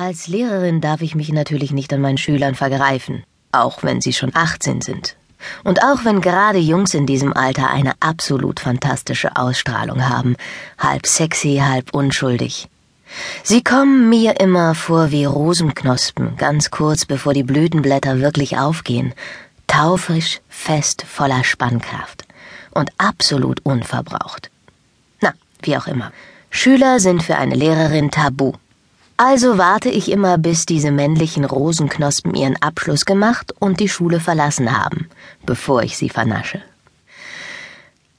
Als Lehrerin darf ich mich natürlich nicht an meinen Schülern vergreifen, auch wenn sie schon 18 sind. Und auch wenn gerade Jungs in diesem Alter eine absolut fantastische Ausstrahlung haben, halb sexy, halb unschuldig. Sie kommen mir immer vor wie Rosenknospen, ganz kurz bevor die Blütenblätter wirklich aufgehen, taufrisch, fest, voller Spannkraft und absolut unverbraucht. Na, wie auch immer. Schüler sind für eine Lehrerin tabu. Also warte ich immer, bis diese männlichen Rosenknospen ihren Abschluss gemacht und die Schule verlassen haben, bevor ich sie vernasche.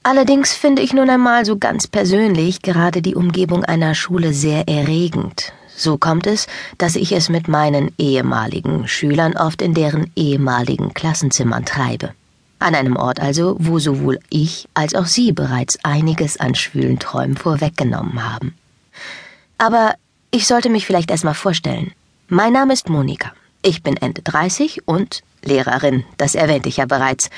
Allerdings finde ich nun einmal so ganz persönlich gerade die Umgebung einer Schule sehr erregend. So kommt es, dass ich es mit meinen ehemaligen Schülern oft in deren ehemaligen Klassenzimmern treibe. An einem Ort also, wo sowohl ich als auch sie bereits einiges an schwülen Träumen vorweggenommen haben. Aber ich sollte mich vielleicht erstmal vorstellen. Mein Name ist Monika. Ich bin Ende 30 und Lehrerin, das erwähnte ich ja bereits.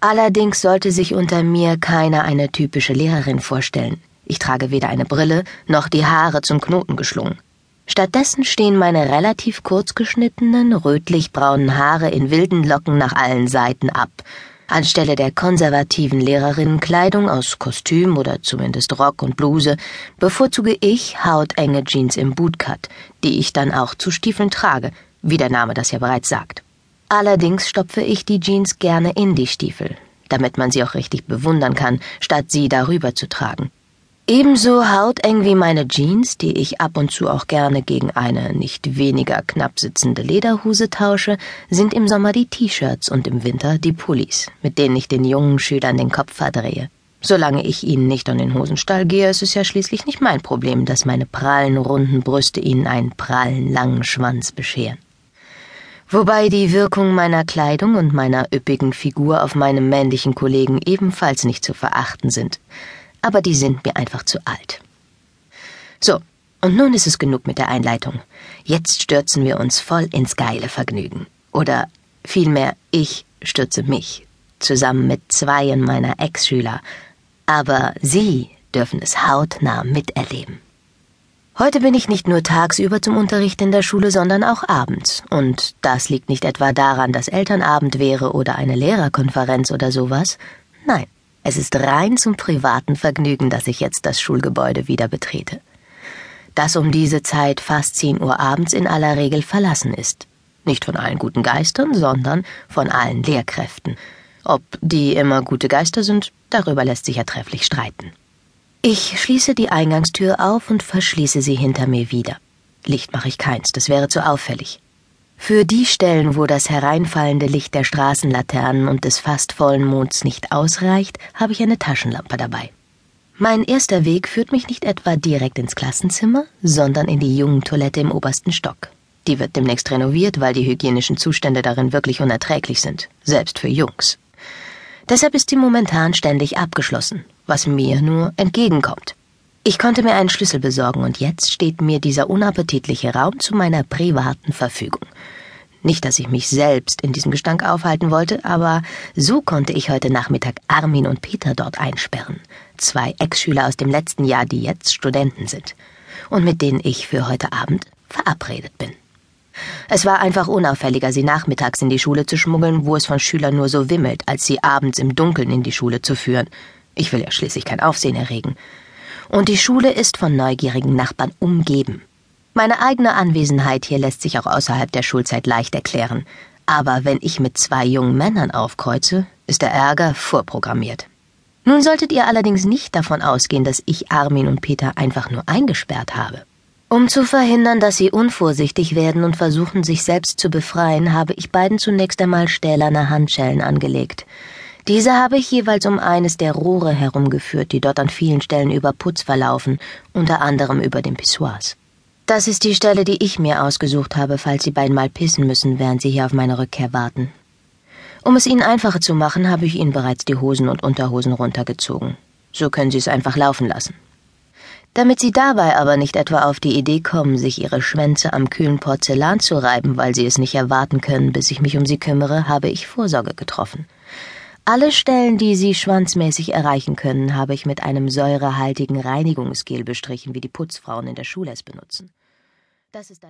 Allerdings sollte sich unter mir keiner eine typische Lehrerin vorstellen. Ich trage weder eine Brille noch die Haare zum Knoten geschlungen. Stattdessen stehen meine relativ kurz geschnittenen, rötlich-braunen Haare in wilden Locken nach allen Seiten ab Anstelle der konservativen Lehrerinnenkleidung aus Kostüm oder zumindest Rock und Bluse bevorzuge ich hautenge Jeans im Bootcut, die ich dann auch zu Stiefeln trage, wie der Name das ja bereits sagt. Allerdings stopfe ich die Jeans gerne in die Stiefel, damit man sie auch richtig bewundern kann, statt sie darüber zu tragen. Ebenso hauteng wie meine Jeans, die ich ab und zu auch gerne gegen eine nicht weniger knapp sitzende Lederhose tausche, sind im Sommer die T-Shirts und im Winter die Pullis, mit denen ich den jungen Schülern den Kopf verdrehe. Solange ich ihnen nicht an den Hosenstall gehe, ist es ja schließlich nicht mein Problem, dass meine prallen, runden Brüste ihnen einen prallen, langen Schwanz bescheren. Wobei die Wirkung meiner Kleidung und meiner üppigen Figur auf meinem männlichen Kollegen ebenfalls nicht zu verachten sind aber die sind mir einfach zu alt. So, und nun ist es genug mit der Einleitung. Jetzt stürzen wir uns voll ins geile Vergnügen. Oder vielmehr, ich stürze mich, zusammen mit zweien meiner Ex-Schüler. Aber Sie dürfen es hautnah miterleben. Heute bin ich nicht nur tagsüber zum Unterricht in der Schule, sondern auch abends. Und das liegt nicht etwa daran, dass Elternabend wäre oder eine Lehrerkonferenz oder sowas. Nein. Es ist rein zum privaten Vergnügen, dass ich jetzt das Schulgebäude wieder betrete. Das um diese Zeit fast 10 Uhr abends in aller Regel verlassen ist. Nicht von allen guten Geistern, sondern von allen Lehrkräften. Ob die immer gute Geister sind, darüber lässt sich ja trefflich streiten. Ich schließe die Eingangstür auf und verschließe sie hinter mir wieder. Licht mache ich keins, das wäre zu auffällig. Für die Stellen, wo das hereinfallende Licht der Straßenlaternen und des fast vollen Monds nicht ausreicht, habe ich eine Taschenlampe dabei. Mein erster Weg führt mich nicht etwa direkt ins Klassenzimmer, sondern in die Jungentoilette im obersten Stock. Die wird demnächst renoviert, weil die hygienischen Zustände darin wirklich unerträglich sind, selbst für Jungs. Deshalb ist sie momentan ständig abgeschlossen, was mir nur entgegenkommt. Ich konnte mir einen Schlüssel besorgen und jetzt steht mir dieser unappetitliche Raum zu meiner privaten Verfügung. Nicht, dass ich mich selbst in diesem Gestank aufhalten wollte, aber so konnte ich heute Nachmittag Armin und Peter dort einsperren. Zwei Ex-Schüler aus dem letzten Jahr, die jetzt Studenten sind. Und mit denen ich für heute Abend verabredet bin. Es war einfach unauffälliger, sie nachmittags in die Schule zu schmuggeln, wo es von Schülern nur so wimmelt, als sie abends im Dunkeln in die Schule zu führen. Ich will ja schließlich kein Aufsehen erregen und die Schule ist von neugierigen Nachbarn umgeben. Meine eigene Anwesenheit hier lässt sich auch außerhalb der Schulzeit leicht erklären, aber wenn ich mit zwei jungen Männern aufkreuze, ist der Ärger vorprogrammiert. Nun solltet ihr allerdings nicht davon ausgehen, dass ich Armin und Peter einfach nur eingesperrt habe. Um zu verhindern, dass sie unvorsichtig werden und versuchen, sich selbst zu befreien, habe ich beiden zunächst einmal stählerne Handschellen angelegt. Diese habe ich jeweils um eines der Rohre herumgeführt, die dort an vielen Stellen über Putz verlaufen, unter anderem über den Pissoirs. Das ist die Stelle, die ich mir ausgesucht habe, falls Sie beiden mal pissen müssen, während Sie hier auf meine Rückkehr warten. Um es Ihnen einfacher zu machen, habe ich Ihnen bereits die Hosen und Unterhosen runtergezogen. So können Sie es einfach laufen lassen. Damit Sie dabei aber nicht etwa auf die Idee kommen, sich Ihre Schwänze am kühlen Porzellan zu reiben, weil Sie es nicht erwarten können, bis ich mich um Sie kümmere, habe ich Vorsorge getroffen. Alle Stellen, die Sie schwanzmäßig erreichen können, habe ich mit einem säurehaltigen Reinigungsgel bestrichen, wie die Putzfrauen in der Schule es benutzen. Das ist